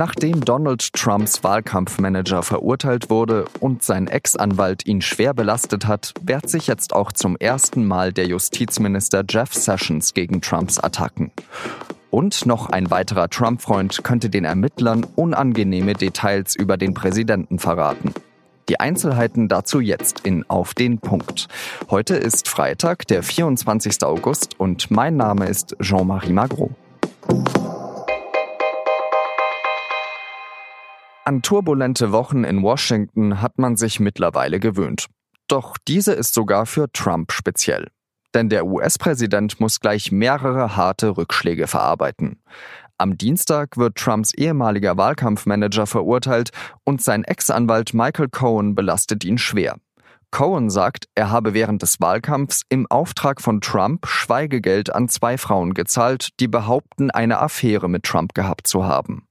Nachdem Donald Trumps Wahlkampfmanager verurteilt wurde und sein Ex-Anwalt ihn schwer belastet hat, wehrt sich jetzt auch zum ersten Mal der Justizminister Jeff Sessions gegen Trumps Attacken. Und noch ein weiterer Trump-Freund könnte den Ermittlern unangenehme Details über den Präsidenten verraten. Die Einzelheiten dazu jetzt in Auf den Punkt. Heute ist Freitag, der 24. August und mein Name ist Jean-Marie Magro. An turbulente Wochen in Washington hat man sich mittlerweile gewöhnt. Doch diese ist sogar für Trump speziell. Denn der US-Präsident muss gleich mehrere harte Rückschläge verarbeiten. Am Dienstag wird Trumps ehemaliger Wahlkampfmanager verurteilt und sein Ex-Anwalt Michael Cohen belastet ihn schwer. Cohen sagt, er habe während des Wahlkampfs im Auftrag von Trump Schweigegeld an zwei Frauen gezahlt, die behaupten, eine Affäre mit Trump gehabt zu haben.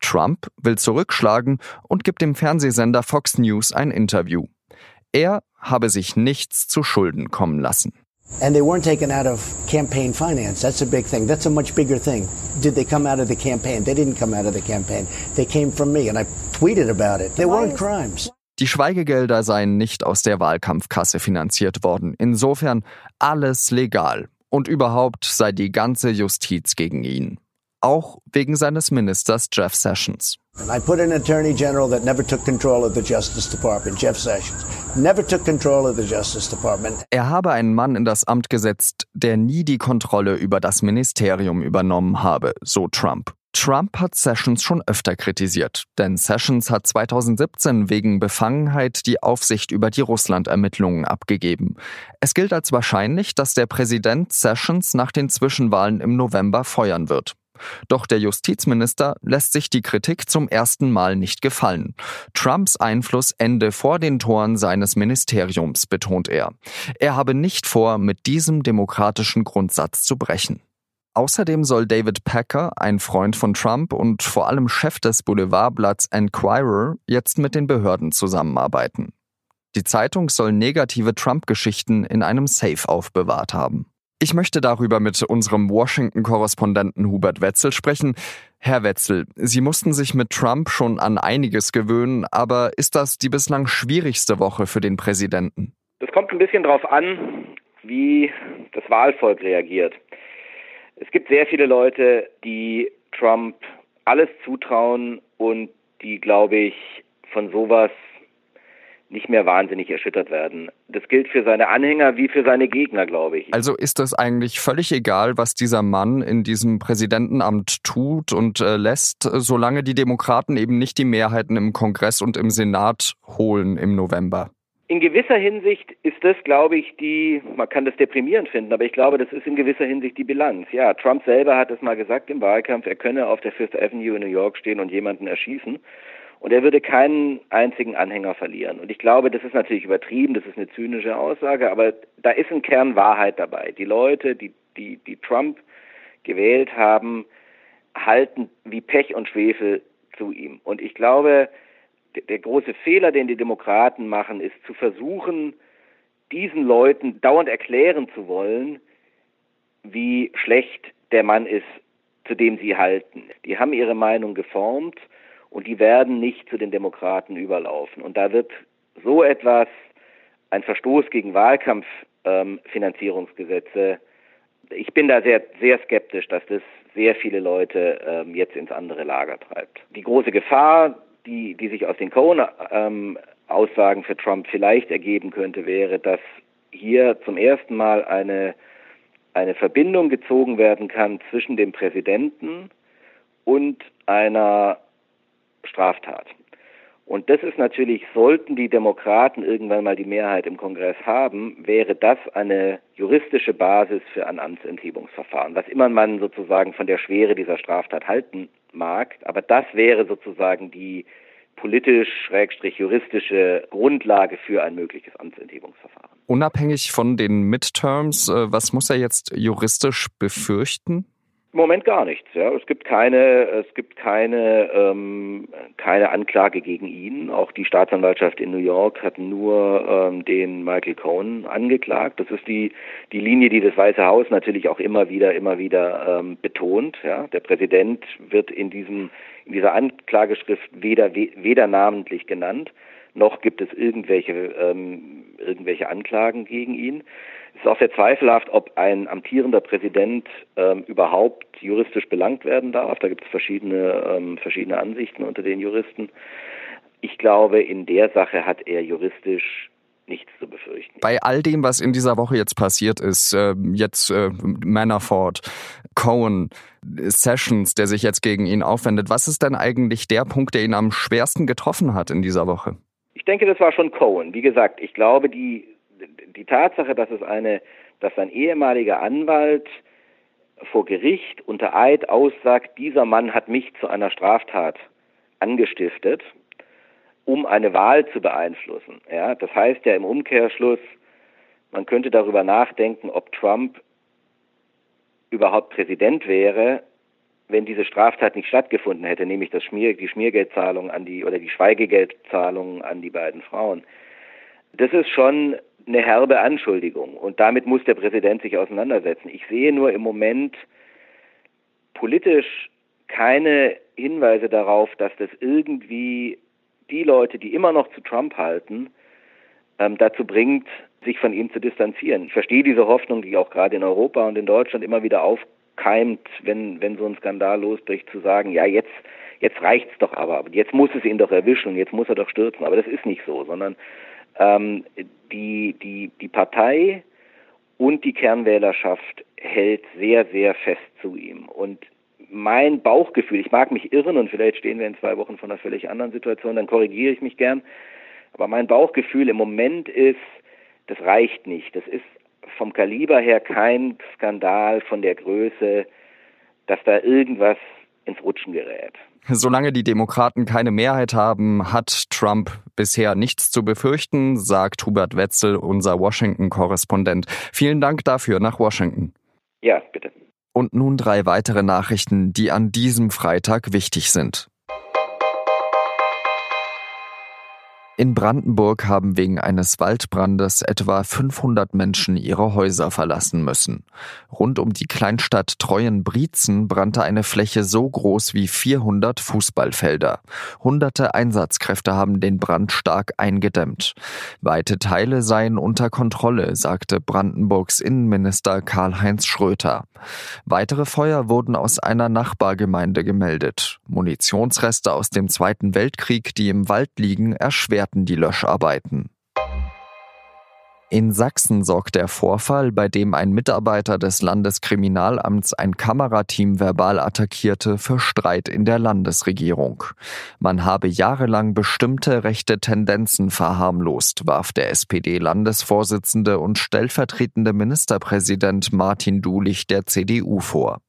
Trump will zurückschlagen und gibt dem Fernsehsender Fox News ein Interview. Er habe sich nichts zu Schulden kommen lassen. And they weren't taken out of campaign finance. That's a big thing. That's a much bigger thing. Did they come out of the campaign? They didn't come out of the campaign. They came from me and I tweeted about it. They weren't crimes. Die Schweigegelder seien nicht aus der Wahlkampfkasse finanziert worden. Insofern alles legal. Und überhaupt sei die ganze Justiz gegen ihn auch wegen seines Ministers Jeff Sessions. I put an attorney general that never took control of the Justice Department, Jeff Sessions. Never took control of the Justice Department. Er habe einen Mann in das Amt gesetzt, der nie die Kontrolle über das Ministerium übernommen habe, so Trump. Trump hat Sessions schon öfter kritisiert, denn Sessions hat 2017 wegen Befangenheit die Aufsicht über die Russland-Ermittlungen abgegeben. Es gilt als wahrscheinlich, dass der Präsident Sessions nach den Zwischenwahlen im November feuern wird. Doch der Justizminister lässt sich die Kritik zum ersten Mal nicht gefallen. Trumps Einfluss ende vor den Toren seines Ministeriums, betont er. Er habe nicht vor, mit diesem demokratischen Grundsatz zu brechen. Außerdem soll David Packer, ein Freund von Trump und vor allem Chef des Boulevardblatts Enquirer, jetzt mit den Behörden zusammenarbeiten. Die Zeitung soll negative Trump-Geschichten in einem Safe aufbewahrt haben. Ich möchte darüber mit unserem Washington-Korrespondenten Hubert Wetzel sprechen. Herr Wetzel, Sie mussten sich mit Trump schon an einiges gewöhnen, aber ist das die bislang schwierigste Woche für den Präsidenten? Das kommt ein bisschen darauf an, wie das Wahlvolk reagiert. Es gibt sehr viele Leute, die Trump alles zutrauen und die, glaube ich, von sowas nicht mehr wahnsinnig erschüttert werden. Das gilt für seine Anhänger wie für seine Gegner, glaube ich. Also ist es eigentlich völlig egal, was dieser Mann in diesem Präsidentenamt tut und äh, lässt, solange die Demokraten eben nicht die Mehrheiten im Kongress und im Senat holen im November. In gewisser Hinsicht ist das, glaube ich, die, man kann das deprimierend finden, aber ich glaube, das ist in gewisser Hinsicht die Bilanz. Ja, Trump selber hat es mal gesagt im Wahlkampf, er könne auf der Fifth Avenue in New York stehen und jemanden erschießen. Und er würde keinen einzigen Anhänger verlieren. Und ich glaube, das ist natürlich übertrieben, das ist eine zynische Aussage, aber da ist ein Kern Wahrheit dabei. Die Leute, die, die, die Trump gewählt haben, halten wie Pech und Schwefel zu ihm. Und ich glaube, der, der große Fehler, den die Demokraten machen, ist zu versuchen, diesen Leuten dauernd erklären zu wollen, wie schlecht der Mann ist, zu dem sie halten. Die haben ihre Meinung geformt und die werden nicht zu den Demokraten überlaufen. Und da wird so etwas, ein Verstoß gegen Wahlkampffinanzierungsgesetze, ähm, ich bin da sehr, sehr skeptisch, dass das sehr viele Leute ähm, jetzt ins andere Lager treibt. Die große Gefahr, die, die sich aus den Cohen-Aussagen ähm, für Trump vielleicht ergeben könnte, wäre, dass hier zum ersten Mal eine, eine Verbindung gezogen werden kann zwischen dem Präsidenten und einer Straftat. Und das ist natürlich, sollten die Demokraten irgendwann mal die Mehrheit im Kongress haben, wäre das eine juristische Basis für ein Amtsenthebungsverfahren, was immer man sozusagen von der Schwere dieser Straftat halten mag. Aber das wäre sozusagen die politisch-juristische Grundlage für ein mögliches Amtsenthebungsverfahren. Unabhängig von den Midterms, äh, was muss er jetzt juristisch befürchten? Im Moment gar nichts. Ja. Es gibt keine, es gibt keine, ähm, keine Anklage gegen ihn. Auch die Staatsanwaltschaft in New York hat nur ähm, den Michael Cohen angeklagt. Das ist die die Linie, die das Weiße Haus natürlich auch immer wieder, immer wieder ähm, betont. Ja. Der Präsident wird in diesem in dieser Anklageschrift weder weder namentlich genannt, noch gibt es irgendwelche ähm, irgendwelche Anklagen gegen ihn. Es ist auch sehr zweifelhaft, ob ein amtierender Präsident ähm, überhaupt juristisch belangt werden darf. Da gibt es verschiedene, ähm, verschiedene Ansichten unter den Juristen. Ich glaube, in der Sache hat er juristisch nichts zu befürchten. Bei all dem, was in dieser Woche jetzt passiert ist, äh, jetzt äh, Manafort, Cohen, Sessions, der sich jetzt gegen ihn aufwendet, was ist denn eigentlich der Punkt, der ihn am schwersten getroffen hat in dieser Woche? Ich denke, das war schon Cohen. Wie gesagt, ich glaube, die die Tatsache, dass es eine, dass ein ehemaliger Anwalt vor Gericht unter Eid aussagt, dieser Mann hat mich zu einer Straftat angestiftet, um eine Wahl zu beeinflussen. Ja, das heißt ja im Umkehrschluss, man könnte darüber nachdenken, ob Trump überhaupt Präsident wäre, wenn diese Straftat nicht stattgefunden hätte, nämlich das Schmier, die Schmiergeldzahlung an die oder die Schweigegeldzahlung an die beiden Frauen. Das ist schon eine herbe Anschuldigung und damit muss der Präsident sich auseinandersetzen. Ich sehe nur im Moment politisch keine Hinweise darauf, dass das irgendwie die Leute, die immer noch zu Trump halten, ähm, dazu bringt, sich von ihm zu distanzieren. Ich verstehe diese Hoffnung, die auch gerade in Europa und in Deutschland immer wieder aufkeimt, wenn, wenn so ein Skandal losbricht, zu sagen, ja, jetzt, jetzt reicht's doch aber, jetzt muss es ihn doch erwischen, jetzt muss er doch stürzen. Aber das ist nicht so, sondern ähm, die, die, die Partei und die Kernwählerschaft hält sehr, sehr fest zu ihm. Und mein Bauchgefühl, ich mag mich irren und vielleicht stehen wir in zwei Wochen vor einer völlig anderen Situation, dann korrigiere ich mich gern. Aber mein Bauchgefühl im Moment ist, das reicht nicht. Das ist vom Kaliber her kein Skandal von der Größe, dass da irgendwas ins Rutschen gerät. Solange die Demokraten keine Mehrheit haben, hat Trump bisher nichts zu befürchten, sagt Hubert Wetzel, unser Washington-Korrespondent. Vielen Dank dafür nach Washington. Ja, bitte. Und nun drei weitere Nachrichten, die an diesem Freitag wichtig sind. In Brandenburg haben wegen eines Waldbrandes etwa 500 Menschen ihre Häuser verlassen müssen. Rund um die Kleinstadt Treuenbrietzen brannte eine Fläche so groß wie 400 Fußballfelder. Hunderte Einsatzkräfte haben den Brand stark eingedämmt. Weite Teile seien unter Kontrolle, sagte Brandenburgs Innenminister Karl-Heinz Schröter. Weitere Feuer wurden aus einer Nachbargemeinde gemeldet. Munitionsreste aus dem Zweiten Weltkrieg, die im Wald liegen, erschwert starten die Löscharbeiten. In Sachsen sorgt der Vorfall, bei dem ein Mitarbeiter des Landeskriminalamts ein Kamerateam verbal attackierte, für Streit in der Landesregierung. Man habe jahrelang bestimmte rechte Tendenzen verharmlost, warf der SPD-Landesvorsitzende und stellvertretende Ministerpräsident Martin Dulich der CDU vor.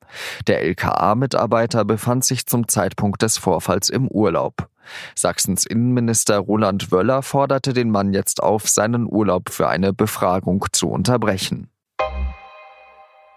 Der LKA-Mitarbeiter befand sich zum Zeitpunkt des Vorfalls im Urlaub. Sachsens Innenminister Roland Wöller forderte den Mann jetzt auf, seinen Urlaub für eine Befragung zu unterbrechen.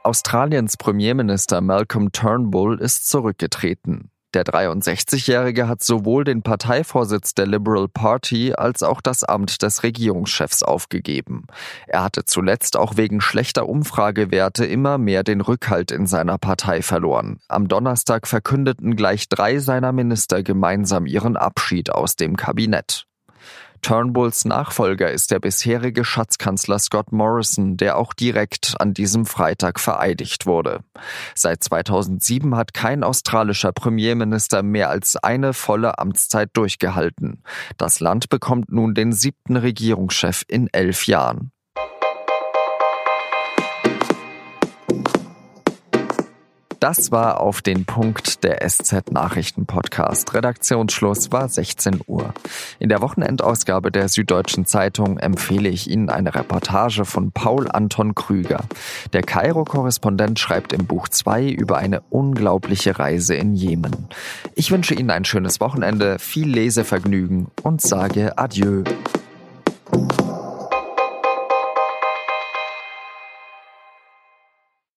Australiens Premierminister Malcolm Turnbull ist zurückgetreten. Der 63-Jährige hat sowohl den Parteivorsitz der Liberal Party als auch das Amt des Regierungschefs aufgegeben. Er hatte zuletzt auch wegen schlechter Umfragewerte immer mehr den Rückhalt in seiner Partei verloren. Am Donnerstag verkündeten gleich drei seiner Minister gemeinsam ihren Abschied aus dem Kabinett. Turnbulls Nachfolger ist der bisherige Schatzkanzler Scott Morrison, der auch direkt an diesem Freitag vereidigt wurde. Seit 2007 hat kein australischer Premierminister mehr als eine volle Amtszeit durchgehalten. Das Land bekommt nun den siebten Regierungschef in elf Jahren. Das war auf den Punkt der SZ Nachrichten Podcast. Redaktionsschluss war 16 Uhr. In der Wochenendausgabe der Süddeutschen Zeitung empfehle ich Ihnen eine Reportage von Paul Anton Krüger. Der Kairo-Korrespondent schreibt im Buch 2 über eine unglaubliche Reise in Jemen. Ich wünsche Ihnen ein schönes Wochenende, viel Lesevergnügen und sage Adieu.